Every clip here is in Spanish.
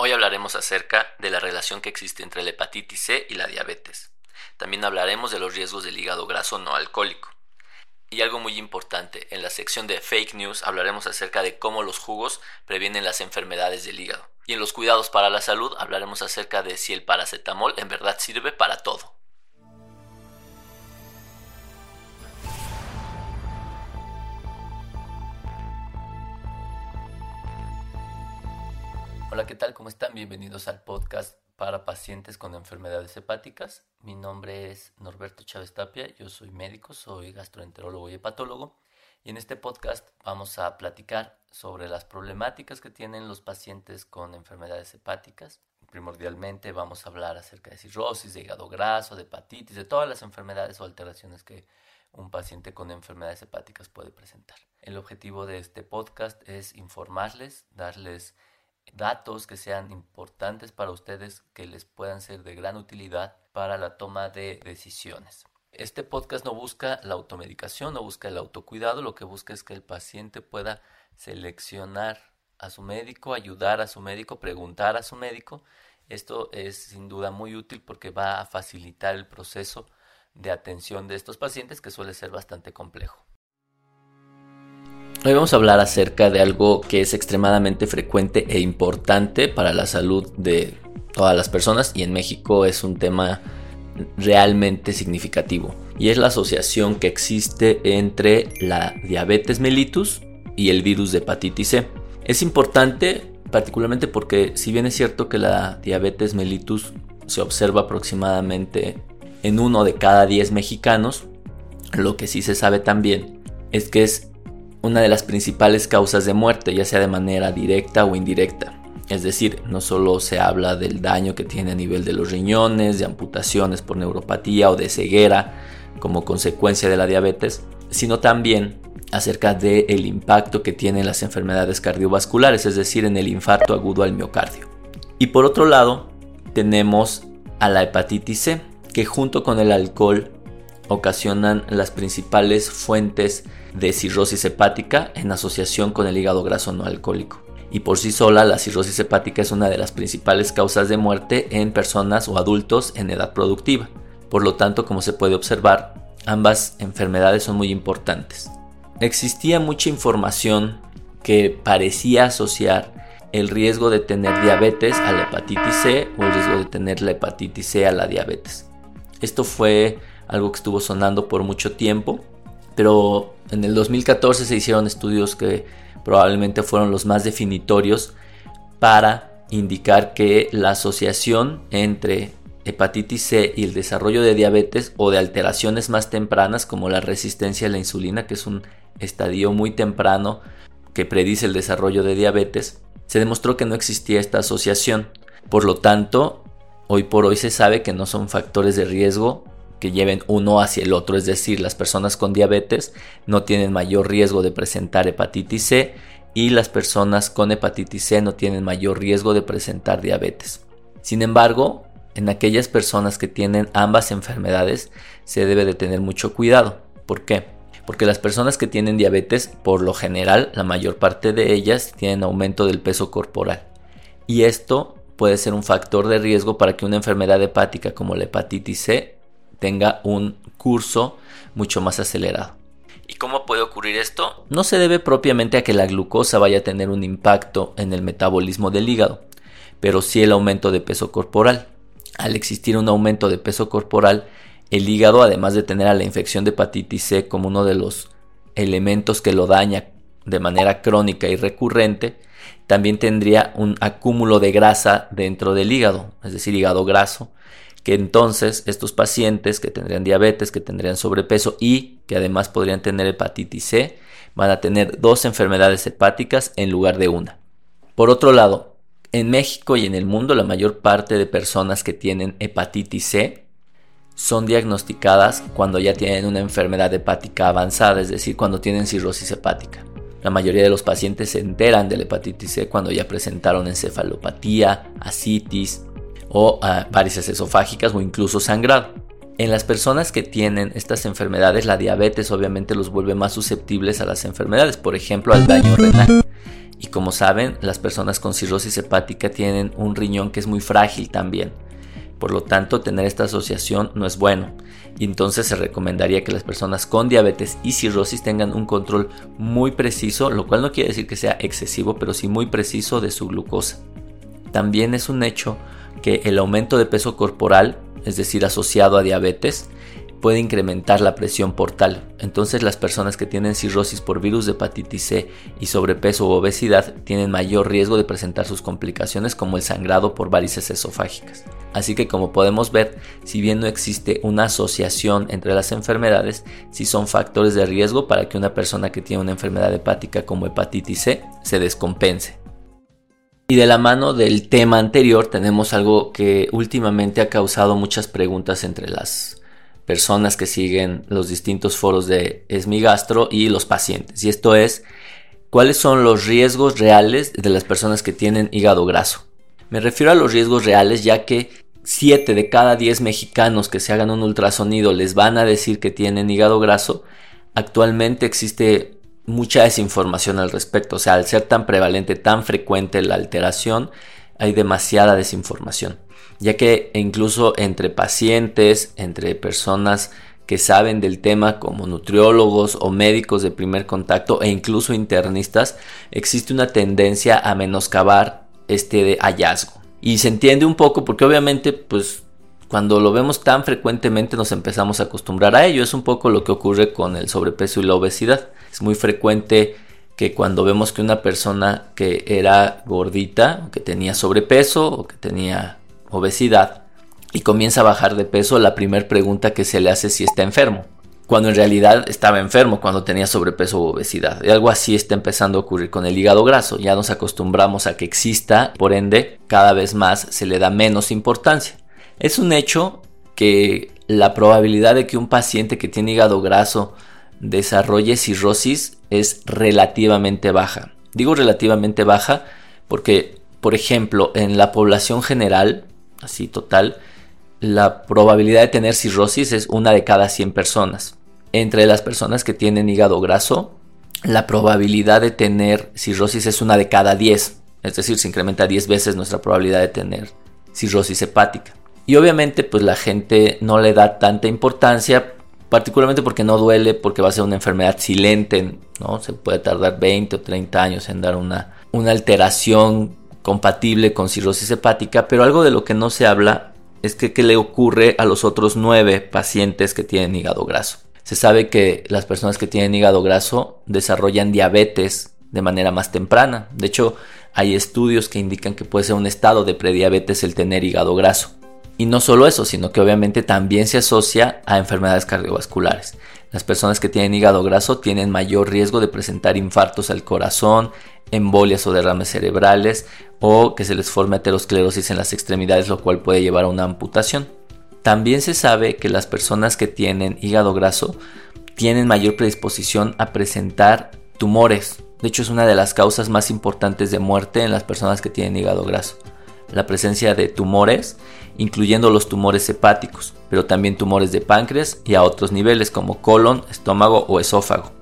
Hoy hablaremos acerca de la relación que existe entre la hepatitis C y la diabetes. También hablaremos de los riesgos del hígado graso no alcohólico. Y algo muy importante, en la sección de fake news hablaremos acerca de cómo los jugos previenen las enfermedades del hígado. Y en los cuidados para la salud hablaremos acerca de si el paracetamol en verdad sirve para todo. Hola, ¿qué tal? ¿Cómo están? Bienvenidos al podcast para pacientes con enfermedades hepáticas. Mi nombre es Norberto Chávez Tapia, yo soy médico, soy gastroenterólogo y hepatólogo. Y en este podcast vamos a platicar sobre las problemáticas que tienen los pacientes con enfermedades hepáticas. Primordialmente vamos a hablar acerca de cirrosis, de hígado graso, de hepatitis, de todas las enfermedades o alteraciones que un paciente con enfermedades hepáticas puede presentar. El objetivo de este podcast es informarles, darles datos que sean importantes para ustedes, que les puedan ser de gran utilidad para la toma de decisiones. Este podcast no busca la automedicación, no busca el autocuidado, lo que busca es que el paciente pueda seleccionar a su médico, ayudar a su médico, preguntar a su médico. Esto es sin duda muy útil porque va a facilitar el proceso de atención de estos pacientes que suele ser bastante complejo. Hoy vamos a hablar acerca de algo que es extremadamente frecuente e importante para la salud de todas las personas y en México es un tema realmente significativo y es la asociación que existe entre la diabetes mellitus y el virus de hepatitis C. Es importante particularmente porque si bien es cierto que la diabetes mellitus se observa aproximadamente en uno de cada 10 mexicanos, lo que sí se sabe también es que es una de las principales causas de muerte, ya sea de manera directa o indirecta. Es decir, no solo se habla del daño que tiene a nivel de los riñones, de amputaciones por neuropatía o de ceguera como consecuencia de la diabetes, sino también acerca del impacto que tienen las enfermedades cardiovasculares, es decir, en el infarto agudo al miocardio. Y por otro lado, tenemos a la hepatitis C, que junto con el alcohol ocasionan las principales fuentes de cirrosis hepática en asociación con el hígado graso no alcohólico. Y por sí sola, la cirrosis hepática es una de las principales causas de muerte en personas o adultos en edad productiva. Por lo tanto, como se puede observar, ambas enfermedades son muy importantes. Existía mucha información que parecía asociar el riesgo de tener diabetes a la hepatitis C o el riesgo de tener la hepatitis C a la diabetes. Esto fue algo que estuvo sonando por mucho tiempo, pero en el 2014 se hicieron estudios que probablemente fueron los más definitorios para indicar que la asociación entre hepatitis C y el desarrollo de diabetes o de alteraciones más tempranas como la resistencia a la insulina, que es un estadio muy temprano que predice el desarrollo de diabetes, se demostró que no existía esta asociación. Por lo tanto, hoy por hoy se sabe que no son factores de riesgo que lleven uno hacia el otro, es decir, las personas con diabetes no tienen mayor riesgo de presentar hepatitis C y las personas con hepatitis C no tienen mayor riesgo de presentar diabetes. Sin embargo, en aquellas personas que tienen ambas enfermedades se debe de tener mucho cuidado. ¿Por qué? Porque las personas que tienen diabetes, por lo general, la mayor parte de ellas tienen aumento del peso corporal. Y esto puede ser un factor de riesgo para que una enfermedad hepática como la hepatitis C tenga un curso mucho más acelerado. ¿Y cómo puede ocurrir esto? No se debe propiamente a que la glucosa vaya a tener un impacto en el metabolismo del hígado, pero sí el aumento de peso corporal. Al existir un aumento de peso corporal, el hígado, además de tener a la infección de hepatitis C como uno de los elementos que lo daña de manera crónica y recurrente, también tendría un acúmulo de grasa dentro del hígado, es decir, hígado graso, que entonces estos pacientes que tendrían diabetes, que tendrían sobrepeso y que además podrían tener hepatitis C, van a tener dos enfermedades hepáticas en lugar de una. Por otro lado, en México y en el mundo la mayor parte de personas que tienen hepatitis C son diagnosticadas cuando ya tienen una enfermedad hepática avanzada, es decir, cuando tienen cirrosis hepática. La mayoría de los pacientes se enteran de la hepatitis C cuando ya presentaron encefalopatía, asitis, o varices esofágicas o incluso sangrado. En las personas que tienen estas enfermedades, la diabetes obviamente los vuelve más susceptibles a las enfermedades, por ejemplo al daño renal. Y como saben, las personas con cirrosis hepática tienen un riñón que es muy frágil también. Por lo tanto, tener esta asociación no es bueno. Y entonces se recomendaría que las personas con diabetes y cirrosis tengan un control muy preciso, lo cual no quiere decir que sea excesivo, pero sí muy preciso de su glucosa. También es un hecho que el aumento de peso corporal, es decir, asociado a diabetes, puede incrementar la presión portal. Entonces las personas que tienen cirrosis por virus de hepatitis C y sobrepeso u obesidad tienen mayor riesgo de presentar sus complicaciones como el sangrado por varices esofágicas. Así que como podemos ver, si bien no existe una asociación entre las enfermedades, sí son factores de riesgo para que una persona que tiene una enfermedad hepática como hepatitis C se descompense. Y de la mano del tema anterior tenemos algo que últimamente ha causado muchas preguntas entre las personas que siguen los distintos foros de Esmigastro y los pacientes. Y esto es, ¿cuáles son los riesgos reales de las personas que tienen hígado graso? Me refiero a los riesgos reales ya que 7 de cada 10 mexicanos que se hagan un ultrasonido les van a decir que tienen hígado graso. Actualmente existe mucha desinformación al respecto. O sea, al ser tan prevalente, tan frecuente la alteración, hay demasiada desinformación ya que incluso entre pacientes, entre personas que saben del tema como nutriólogos o médicos de primer contacto e incluso internistas, existe una tendencia a menoscabar este hallazgo. Y se entiende un poco porque obviamente pues cuando lo vemos tan frecuentemente nos empezamos a acostumbrar a ello. Es un poco lo que ocurre con el sobrepeso y la obesidad. Es muy frecuente que cuando vemos que una persona que era gordita, que tenía sobrepeso o que tenía obesidad y comienza a bajar de peso, la primera pregunta que se le hace es si está enfermo. Cuando en realidad estaba enfermo cuando tenía sobrepeso u obesidad. Y algo así está empezando a ocurrir con el hígado graso. Ya nos acostumbramos a que exista, por ende, cada vez más se le da menos importancia. Es un hecho que la probabilidad de que un paciente que tiene hígado graso desarrolle cirrosis es relativamente baja. Digo relativamente baja porque, por ejemplo, en la población general, así total, la probabilidad de tener cirrosis es una de cada 100 personas. Entre las personas que tienen hígado graso, la probabilidad de tener cirrosis es una de cada 10. Es decir, se incrementa 10 veces nuestra probabilidad de tener cirrosis hepática. Y obviamente pues la gente no le da tanta importancia, particularmente porque no duele, porque va a ser una enfermedad silente, ¿no? Se puede tardar 20 o 30 años en dar una, una alteración compatible con cirrosis hepática, pero algo de lo que no se habla es que qué le ocurre a los otros nueve pacientes que tienen hígado graso. Se sabe que las personas que tienen hígado graso desarrollan diabetes de manera más temprana. De hecho, hay estudios que indican que puede ser un estado de prediabetes el tener hígado graso. Y no solo eso, sino que obviamente también se asocia a enfermedades cardiovasculares. Las personas que tienen hígado graso tienen mayor riesgo de presentar infartos al corazón, embolias o derrames cerebrales o que se les forme aterosclerosis en las extremidades, lo cual puede llevar a una amputación. También se sabe que las personas que tienen hígado graso tienen mayor predisposición a presentar tumores. De hecho, es una de las causas más importantes de muerte en las personas que tienen hígado graso. La presencia de tumores, incluyendo los tumores hepáticos, pero también tumores de páncreas y a otros niveles como colon, estómago o esófago.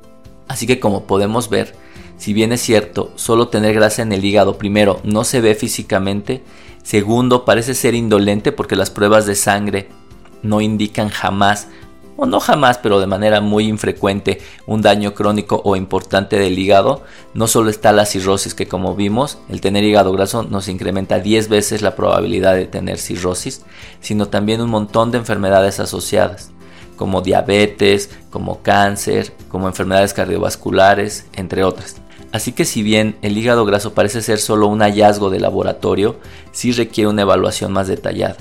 Así que como podemos ver, si bien es cierto, solo tener grasa en el hígado primero no se ve físicamente, segundo parece ser indolente porque las pruebas de sangre no indican jamás, o no jamás, pero de manera muy infrecuente, un daño crónico o importante del hígado, no solo está la cirrosis que como vimos, el tener hígado graso nos incrementa 10 veces la probabilidad de tener cirrosis, sino también un montón de enfermedades asociadas como diabetes, como cáncer, como enfermedades cardiovasculares, entre otras. Así que si bien el hígado graso parece ser solo un hallazgo de laboratorio, sí requiere una evaluación más detallada.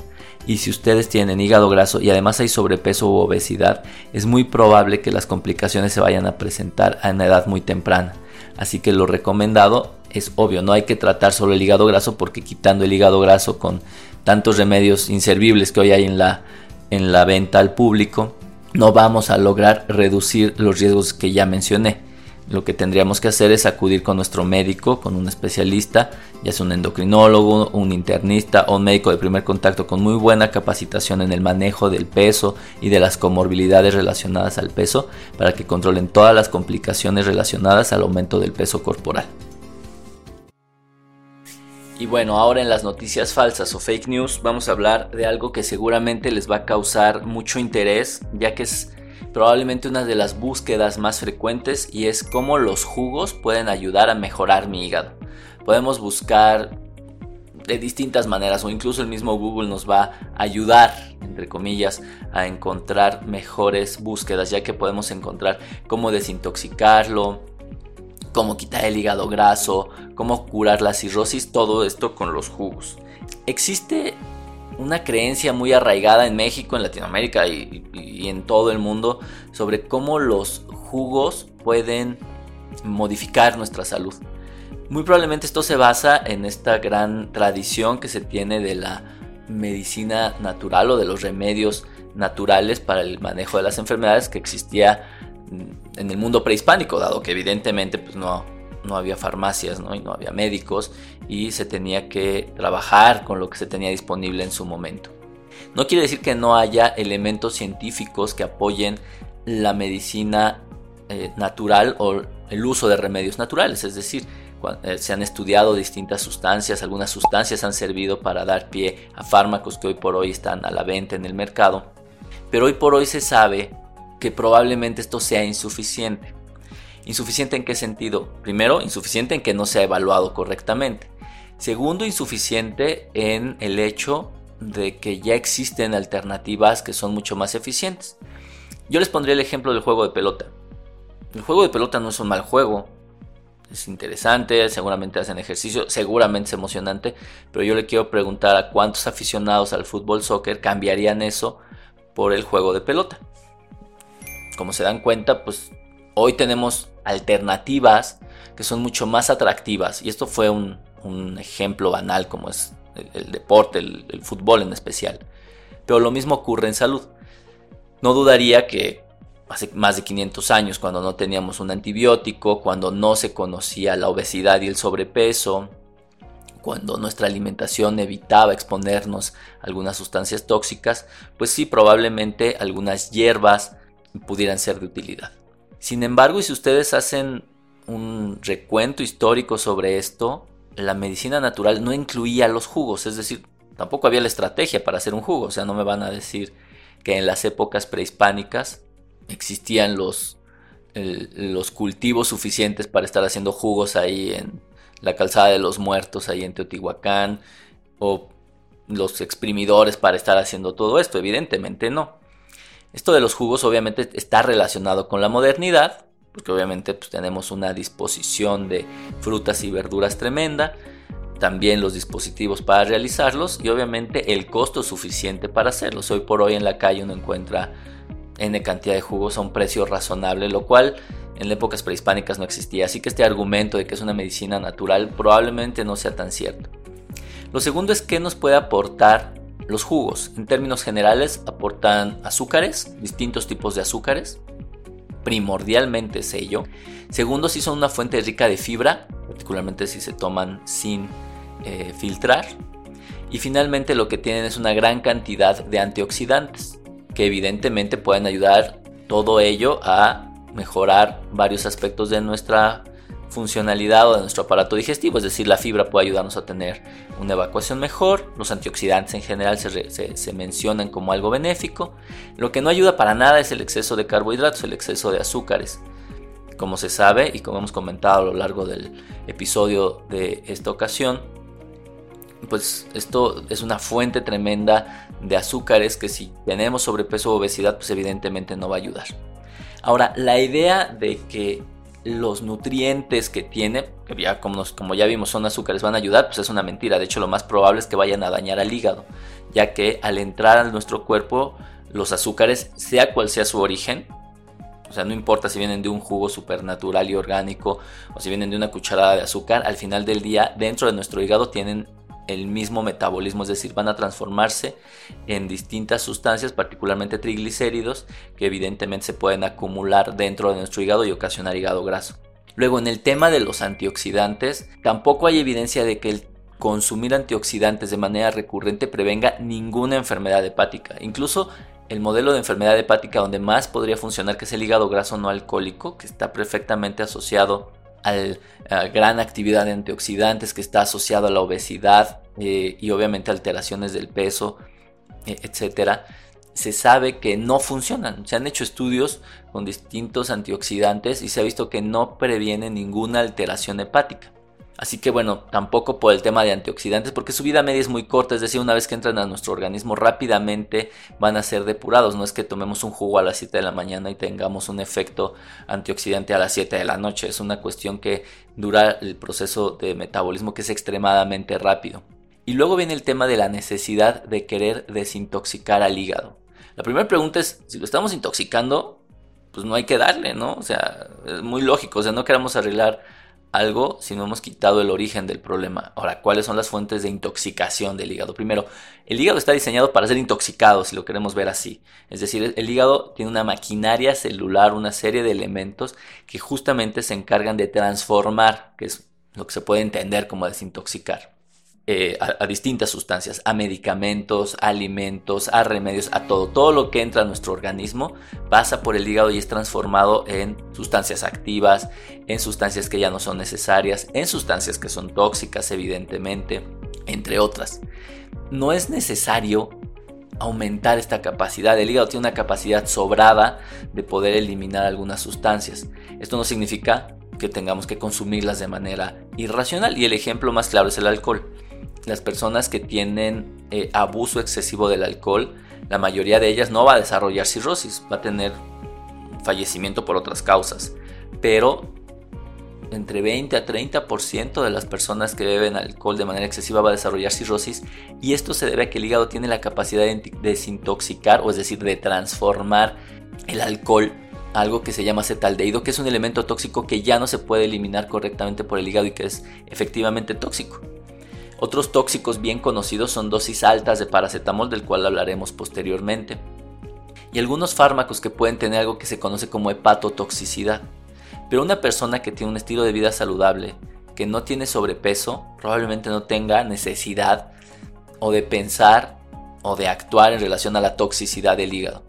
Y si ustedes tienen hígado graso y además hay sobrepeso u obesidad, es muy probable que las complicaciones se vayan a presentar a una edad muy temprana. Así que lo recomendado es obvio, no hay que tratar solo el hígado graso porque quitando el hígado graso con tantos remedios inservibles que hoy hay en la, en la venta al público, no vamos a lograr reducir los riesgos que ya mencioné lo que tendríamos que hacer es acudir con nuestro médico, con un especialista, ya sea un endocrinólogo, un internista o un médico de primer contacto con muy buena capacitación en el manejo del peso y de las comorbilidades relacionadas al peso para que controlen todas las complicaciones relacionadas al aumento del peso corporal. Y bueno, ahora en las noticias falsas o fake news vamos a hablar de algo que seguramente les va a causar mucho interés, ya que es probablemente una de las búsquedas más frecuentes y es cómo los jugos pueden ayudar a mejorar mi hígado. Podemos buscar de distintas maneras o incluso el mismo Google nos va a ayudar, entre comillas, a encontrar mejores búsquedas, ya que podemos encontrar cómo desintoxicarlo, cómo quitar el hígado graso, cómo curar la cirrosis, todo esto con los jugos. Existe una creencia muy arraigada en México, en Latinoamérica y, en todo el mundo sobre cómo los jugos pueden modificar nuestra salud. Muy probablemente esto se basa en esta gran tradición que se tiene de la medicina natural o de los remedios naturales para el manejo de las enfermedades que existía en el mundo prehispánico, dado que evidentemente pues, no, no había farmacias ¿no? y no había médicos y se tenía que trabajar con lo que se tenía disponible en su momento. No quiere decir que no haya elementos científicos que apoyen la medicina eh, natural o el uso de remedios naturales, es decir, eh, se han estudiado distintas sustancias, algunas sustancias han servido para dar pie a fármacos que hoy por hoy están a la venta en el mercado, pero hoy por hoy se sabe que probablemente esto sea insuficiente. ¿Insuficiente en qué sentido? Primero, insuficiente en que no se ha evaluado correctamente. Segundo, insuficiente en el hecho de que ya existen alternativas que son mucho más eficientes. Yo les pondría el ejemplo del juego de pelota. El juego de pelota no es un mal juego, es interesante, seguramente hacen ejercicio, seguramente es emocionante, pero yo le quiero preguntar a cuántos aficionados al fútbol soccer cambiarían eso por el juego de pelota como se dan cuenta, pues hoy tenemos alternativas que son mucho más atractivas. Y esto fue un, ejemplo banal como es el, deporte, el, el, fútbol en especial. Pero lo mismo ocurre en salud. No dudaría que hace más de 500 años, cuando no teníamos un antibiótico, cuando no se conocía la obesidad y el sobrepeso, cuando nuestra alimentación evitaba exponernos a algunas sustancias tóxicas, pues sí, probablemente algunas hierbas, pudieran ser de utilidad. Sin embargo, y si ustedes hacen un recuento histórico sobre esto, la medicina natural no incluía los jugos, es decir, tampoco había la estrategia para hacer un jugo, o sea, no me van a decir que en las épocas prehispánicas existían los, los cultivos suficientes para estar haciendo jugos ahí en la calzada de los muertos, ahí en Teotihuacán, o los exprimidores para estar haciendo todo esto, evidentemente no. Esto de los jugos obviamente está relacionado con la modernidad, porque obviamente pues, tenemos una disposición de frutas y verduras tremenda, también los dispositivos para realizarlos y obviamente el costo suficiente para hacerlos. Hoy por hoy en la calle uno encuentra N cantidad de jugos a un precio razonable, lo cual en épocas prehispánicas no existía, así que este argumento de que es una medicina natural probablemente no sea tan cierto. Lo segundo es que nos puede aportar los jugos, en términos generales, aportan azúcares, distintos tipos de azúcares, primordialmente sello. Segundo, si son una fuente rica de fibra, particularmente si se toman sin eh, filtrar. Y finalmente lo que tienen es una gran cantidad de antioxidantes, que evidentemente pueden ayudar todo ello a mejorar varios aspectos de nuestra funcionalidad o de nuestro aparato digestivo, es decir, la fibra puede ayudarnos a tener una evacuación mejor, los antioxidantes en general se, mencionan como algo benéfico, lo que no ayuda para nada es el exceso de carbohidratos, el exceso de azúcares. Como se sabe y como hemos comentado a lo largo del episodio de esta ocasión, pues esto es una fuente tremenda de azúcares que si tenemos sobrepeso o obesidad, pues evidentemente no va a ayudar. Ahora, la idea de que los nutrientes que tiene, que ya como, como, ya vimos son azúcares, van a ayudar, pues es una mentira. De hecho, lo más probable es que vayan a dañar al hígado, ya que al entrar a nuestro cuerpo, los azúcares, sea cual sea su origen, o sea, no importa si vienen de un jugo supernatural y orgánico o si vienen de una cucharada de azúcar, al final del día, dentro de nuestro hígado tienen el mismo metabolismo, es decir, van a transformarse en distintas sustancias, particularmente triglicéridos, que evidentemente se pueden acumular dentro de nuestro hígado y ocasionar hígado graso. Luego, en el tema de los antioxidantes, tampoco hay evidencia de que el consumir antioxidantes de manera recurrente prevenga ninguna enfermedad hepática. Incluso el modelo de enfermedad hepática donde más podría funcionar, que es el hígado graso no alcohólico, que está perfectamente asociado a la gran actividad de antioxidantes que está asociado a la obesidad eh, y obviamente alteraciones del peso, e, etcétera, se sabe que no funcionan. Se han hecho estudios con distintos antioxidantes y se ha visto que no previene ninguna alteración hepática. Así que bueno, tampoco por el tema de antioxidantes, porque su vida media es muy corta, es decir, una vez que entran a nuestro organismo rápidamente van a ser depurados, no es que tomemos un jugo a las 7 de la mañana y tengamos un efecto antioxidante a las 7 de la noche, es una cuestión que dura el proceso de metabolismo que es extremadamente rápido. Y luego viene el tema de la necesidad de querer desintoxicar al hígado. La primera pregunta es, si lo estamos intoxicando, pues no hay que darle, ¿no? O sea, es muy lógico, o sea, no queremos arreglar algo si no hemos quitado el origen del problema. Ahora, ¿cuáles son las fuentes de intoxicación del hígado? Primero, el hígado está diseñado para ser intoxicado, si lo queremos ver así. Es decir, el hígado tiene una maquinaria celular, una serie de elementos que justamente se encargan de transformar, que es lo que se puede entender como desintoxicar. Eh, a, distintas sustancias, a medicamentos, a alimentos, a remedios, a todo. Todo lo que entra a nuestro organismo pasa por el hígado y es transformado en sustancias activas, en sustancias que ya no son necesarias, en sustancias que son tóxicas, evidentemente, entre otras. No es necesario aumentar esta capacidad. El hígado tiene una capacidad sobrada de poder eliminar algunas sustancias. Esto no significa que tengamos que consumirlas de manera irracional y el ejemplo más claro es el alcohol las personas que tienen eh, abuso excesivo del alcohol, la mayoría de ellas no va a desarrollar cirrosis, va a tener fallecimiento por otras causas. Pero entre 20 a 30% de las personas que beben alcohol de manera excesiva va a desarrollar cirrosis y esto se debe a que el hígado tiene la capacidad de desintoxicar, o es decir, de transformar el alcohol algo que se llama acetaldehído, que es un elemento tóxico que ya no se puede eliminar correctamente por el hígado y que es efectivamente tóxico. Otros tóxicos bien conocidos son dosis altas de paracetamol, del cual hablaremos posteriormente, y algunos fármacos que pueden tener algo que se conoce como hepatotoxicidad. Pero una persona que tiene un estilo de vida saludable, que no tiene sobrepeso, probablemente no tenga necesidad o de pensar o de actuar en relación a la toxicidad del hígado.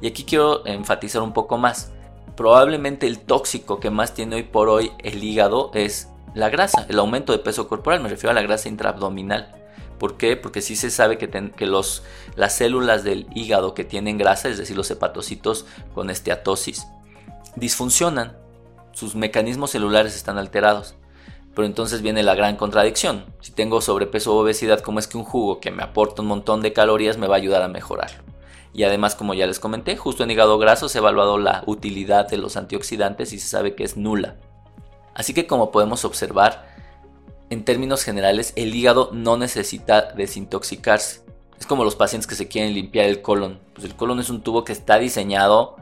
Y aquí quiero enfatizar un poco más. Probablemente el tóxico que más tiene hoy por hoy el hígado es la grasa, el aumento de peso corporal, me refiero a la grasa intraabdominal. ¿Por qué? Porque sí se sabe que, que los, las células del hígado que tienen grasa, es decir, los hepatocitos con esteatosis, disfuncionan. Sus mecanismos celulares están alterados. Pero entonces viene la gran contradicción. Si tengo sobrepeso o obesidad, ¿cómo es que un jugo que me aporta un montón de calorías me va a ayudar a mejorar? Y además, como ya les comenté, justo en hígado graso se ha evaluado la utilidad de los antioxidantes y se sabe que es nula. Así que como podemos observar, en términos generales, el hígado no necesita desintoxicarse. Es como los pacientes que se quieren limpiar el colon. Pues el colon es un tubo que está diseñado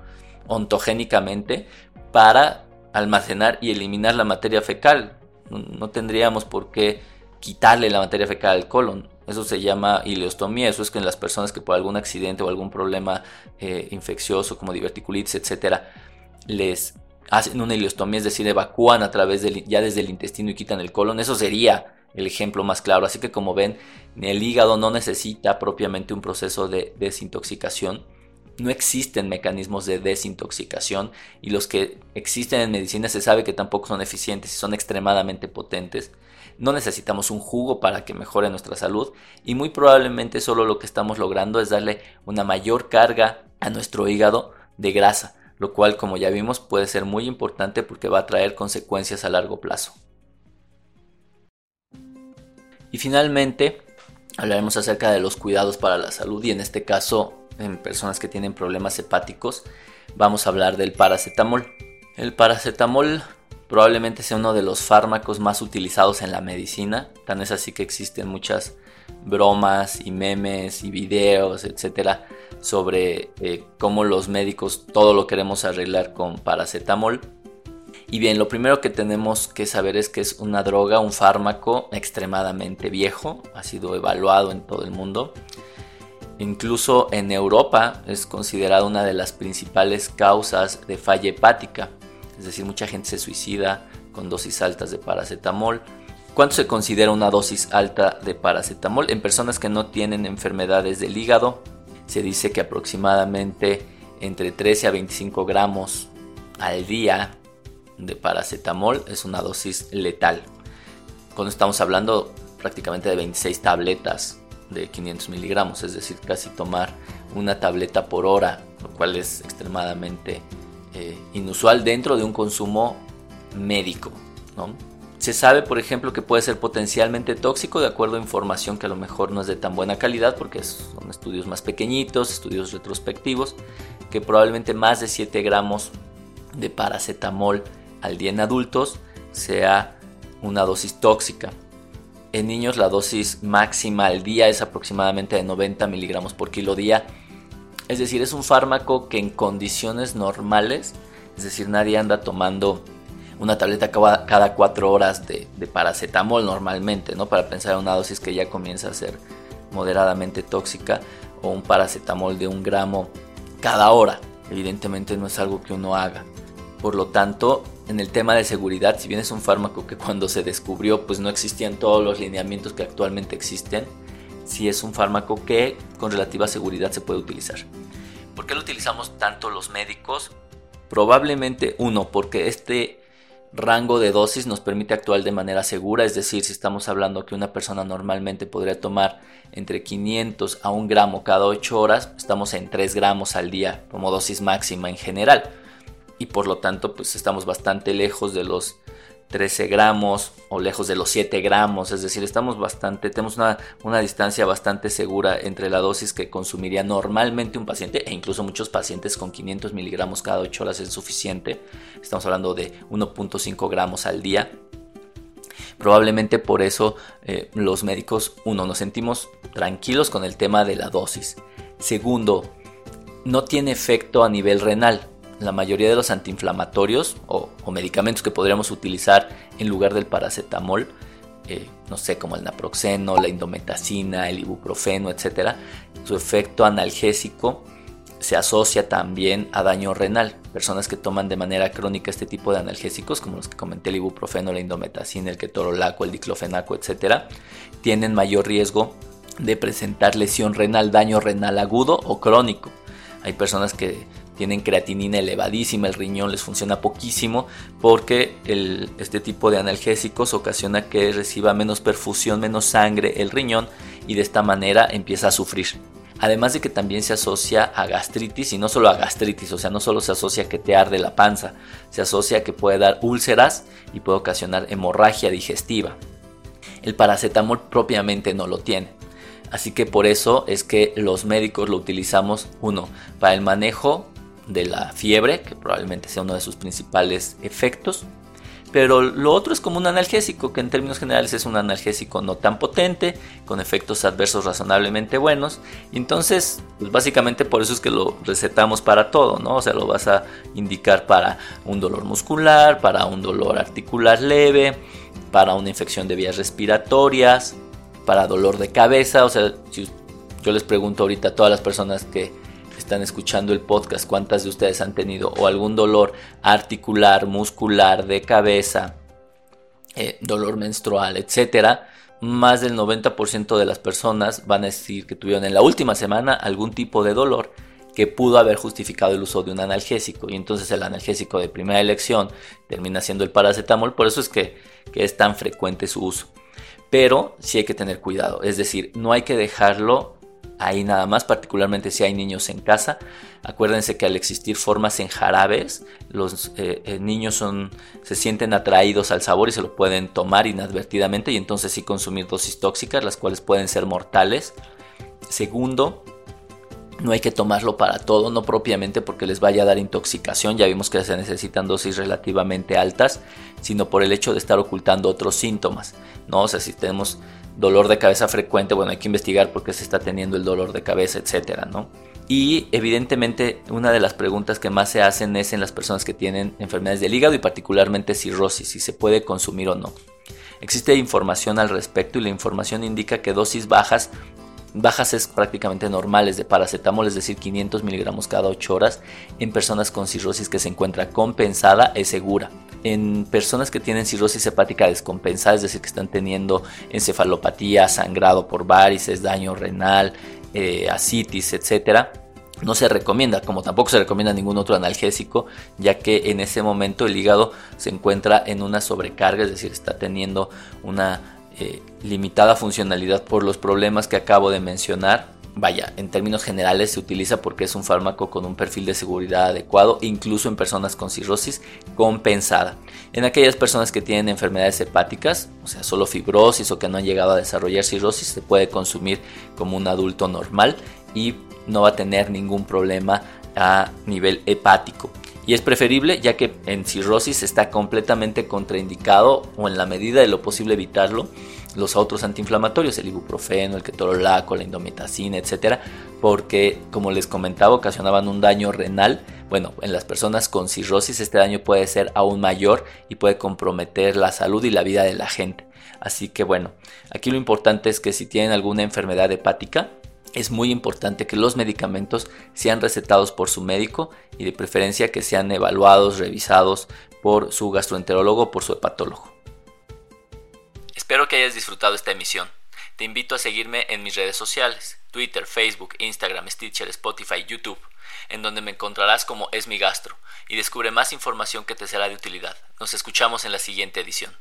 ontogénicamente para almacenar y eliminar la materia fecal. No, tendríamos por qué quitarle la materia fecal al colon. Eso se llama ileostomía. Eso es que en las personas que por algún accidente o algún problema eh, infeccioso como diverticulitis, etcétera, les hacen una ileostomía, es decir, evacúan a través del, ya desde el intestino y quitan el colon, eso sería el ejemplo más claro. Así que como ven, el hígado no necesita propiamente un proceso de desintoxicación. No existen mecanismos de desintoxicación y los que existen en medicina se sabe que tampoco son eficientes y son extremadamente potentes. No necesitamos un jugo para que mejore nuestra salud y muy probablemente solo lo que estamos logrando es darle una mayor carga a nuestro hígado de grasa lo cual como ya vimos puede ser muy importante porque va a traer consecuencias a largo plazo. Y finalmente hablaremos acerca de los cuidados para la salud y en este caso en personas que tienen problemas hepáticos vamos a hablar del paracetamol. El paracetamol probablemente sea uno de los fármacos más utilizados en la medicina, tan es así que existen muchas bromas y memes y videos, etcétera, sobre eh, cómo los médicos todo lo queremos arreglar con paracetamol. Y bien, lo primero que tenemos que saber es que es una droga, un fármaco extremadamente viejo, ha sido evaluado en todo el mundo. Incluso en Europa es considerado una de las principales causas de falla hepática, es decir, mucha gente se suicida con dosis altas de paracetamol. ¿Cuánto se considera una dosis alta de paracetamol? En personas que no tienen enfermedades del hígado, se dice que aproximadamente entre 13 a 25 gramos al día de paracetamol es una dosis letal. Cuando estamos hablando prácticamente de 26 tabletas de 500 miligramos, es decir, casi tomar una tableta por hora, lo cual es extremadamente eh, inusual dentro de un consumo médico. Se sabe, por ejemplo, que puede ser potencialmente tóxico de acuerdo a información que a lo mejor no es de tan buena calidad porque son estudios más pequeñitos, estudios retrospectivos, que probablemente más de 7 gramos de paracetamol al día en adultos sea una dosis tóxica. En niños la dosis máxima al día es aproximadamente de 90 miligramos por kilo día. Es decir, es un fármaco que en condiciones normales, es decir, nadie anda tomando una tableta cada, cuatro horas de, paracetamol normalmente, ¿no? Para pensar en una dosis que ya comienza a ser moderadamente tóxica o un paracetamol de un gramo cada hora. Evidentemente no es algo que uno haga. Por lo tanto, en el tema de seguridad, si bien es un fármaco que cuando se descubrió pues no existían todos los lineamientos que actualmente existen, sí es un fármaco que con relativa seguridad se puede utilizar. ¿Por qué lo utilizamos tanto los médicos? Probablemente uno, porque este rango de dosis nos permite actuar de manera segura, es decir, si estamos hablando que una persona normalmente podría tomar entre 500 a 1 gramo cada 8 horas, estamos en 3 gramos al día como dosis máxima en general. Y por lo tanto pues estamos bastante lejos de los 13 gramos o lejos de los 7 gramos, es decir, estamos bastante, tenemos una, una, distancia bastante segura entre la dosis que consumiría normalmente un paciente e incluso muchos pacientes con 500 miligramos cada 8 horas es suficiente, estamos hablando de 1.5 gramos al día. Probablemente por eso eh, los médicos, uno, nos sentimos tranquilos con el tema de la dosis. Segundo, no tiene efecto a nivel renal la mayoría de los antiinflamatorios o, medicamentos que podríamos utilizar en lugar del paracetamol, eh, no sé, como el naproxeno, la indometacina, el ibuprofeno, etc., su efecto analgésico se asocia también a daño renal. Personas que toman de manera crónica este tipo de analgésicos, como los que comenté, el ibuprofeno, la indometacina, el ketorolaco, el diclofenaco, etc., tienen mayor riesgo de presentar lesión renal, daño renal agudo o crónico. Hay personas que tienen creatinina elevadísima, el riñón les funciona poquísimo porque este tipo de analgésicos ocasiona que reciba menos perfusión, menos sangre el riñón y de esta manera empieza a sufrir. Además de que también se asocia a gastritis y no solo a gastritis, o sea, no solo se asocia a que te arde la panza, se asocia a que puede dar úlceras y puede ocasionar hemorragia digestiva. El paracetamol propiamente no lo tiene. Así que por eso es que los médicos lo utilizamos, uno, para el manejo de la fiebre, que probablemente sea uno de sus principales efectos. Pero lo otro es como un analgésico, que en términos generales es un analgésico no tan potente, con efectos adversos razonablemente buenos. Entonces, pues básicamente por eso es que lo recetamos para todo, ¿no? O sea, lo vas a indicar para un dolor muscular, para un dolor articular leve, para una infección de vías respiratorias, para dolor de cabeza. O sea, yo les pregunto ahorita a todas las personas que están escuchando el podcast, cuántas de ustedes han tenido o algún dolor articular, muscular, de cabeza, eh, dolor menstrual, etcétera, más del 90% de las personas van a decir que tuvieron en la última semana algún tipo de dolor que pudo haber justificado el uso de un analgésico y entonces el analgésico de primera elección termina siendo el paracetamol, por eso es que, que es tan frecuente su uso. Pero sí hay que tener cuidado, es decir, no hay que dejarlo ahí nada más, particularmente si hay niños en casa. Acuérdense que al existir formas en jarabes, los eh, eh, niños son, se sienten atraídos al sabor y se lo pueden tomar inadvertidamente y entonces sí consumir dosis tóxicas, las cuales pueden ser mortales. Segundo, no hay que tomarlo para todo, no propiamente porque les vaya a dar intoxicación, ya vimos que se necesitan dosis relativamente altas, sino por el hecho de estar ocultando otros síntomas, ¿no? O sea, si tenemos dolor de cabeza frecuente, bueno, hay que investigar por qué se está teniendo el dolor de cabeza, etcétera, ¿no? Y evidentemente una de las preguntas que más se hacen es en las personas que tienen enfermedades del hígado y particularmente cirrosis, si se puede consumir o no. Existe información al respecto y la información indica que dosis bajas bajas es prácticamente normales de paracetamol, es decir, 500 miligramos cada 8 horas, en personas con cirrosis que se encuentra compensada es segura. En personas que tienen cirrosis hepática descompensada, es decir, que están teniendo encefalopatía, sangrado por varices, daño renal, eh, asitis, etc., no se recomienda, como tampoco se recomienda ningún otro analgésico, ya que en ese momento el hígado se encuentra en una sobrecarga, es decir, está teniendo una eh, limitada funcionalidad por los problemas que acabo de mencionar. Vaya, en términos generales se utiliza porque es un fármaco con un perfil de seguridad adecuado, incluso en personas con cirrosis compensada. En aquellas personas que tienen enfermedades hepáticas, o sea, solo fibrosis o que no han llegado a desarrollar cirrosis, se puede consumir como un adulto normal y no va a tener ningún problema a nivel hepático. Y es preferible ya que en cirrosis está completamente contraindicado o en la medida de lo posible evitarlo los otros antiinflamatorios, el ibuprofeno, el ketorolaco, la indometacina, etcétera, porque como les comentaba ocasionaban un daño renal. Bueno, en las personas con cirrosis este daño puede ser aún mayor y puede comprometer la salud y la vida de la gente. Así que bueno, aquí lo importante es que si tienen alguna enfermedad hepática, es muy importante que los medicamentos sean recetados por su médico y de preferencia que sean evaluados, revisados por su gastroenterólogo o por su hepatólogo. Espero que hayas disfrutado esta emisión. Te invito a seguirme en mis redes sociales, Twitter, Facebook, Instagram, Stitcher, Spotify, YouTube, en donde me encontrarás como Es mi Gastro y descubre más información que te será de utilidad. Nos escuchamos en la siguiente edición.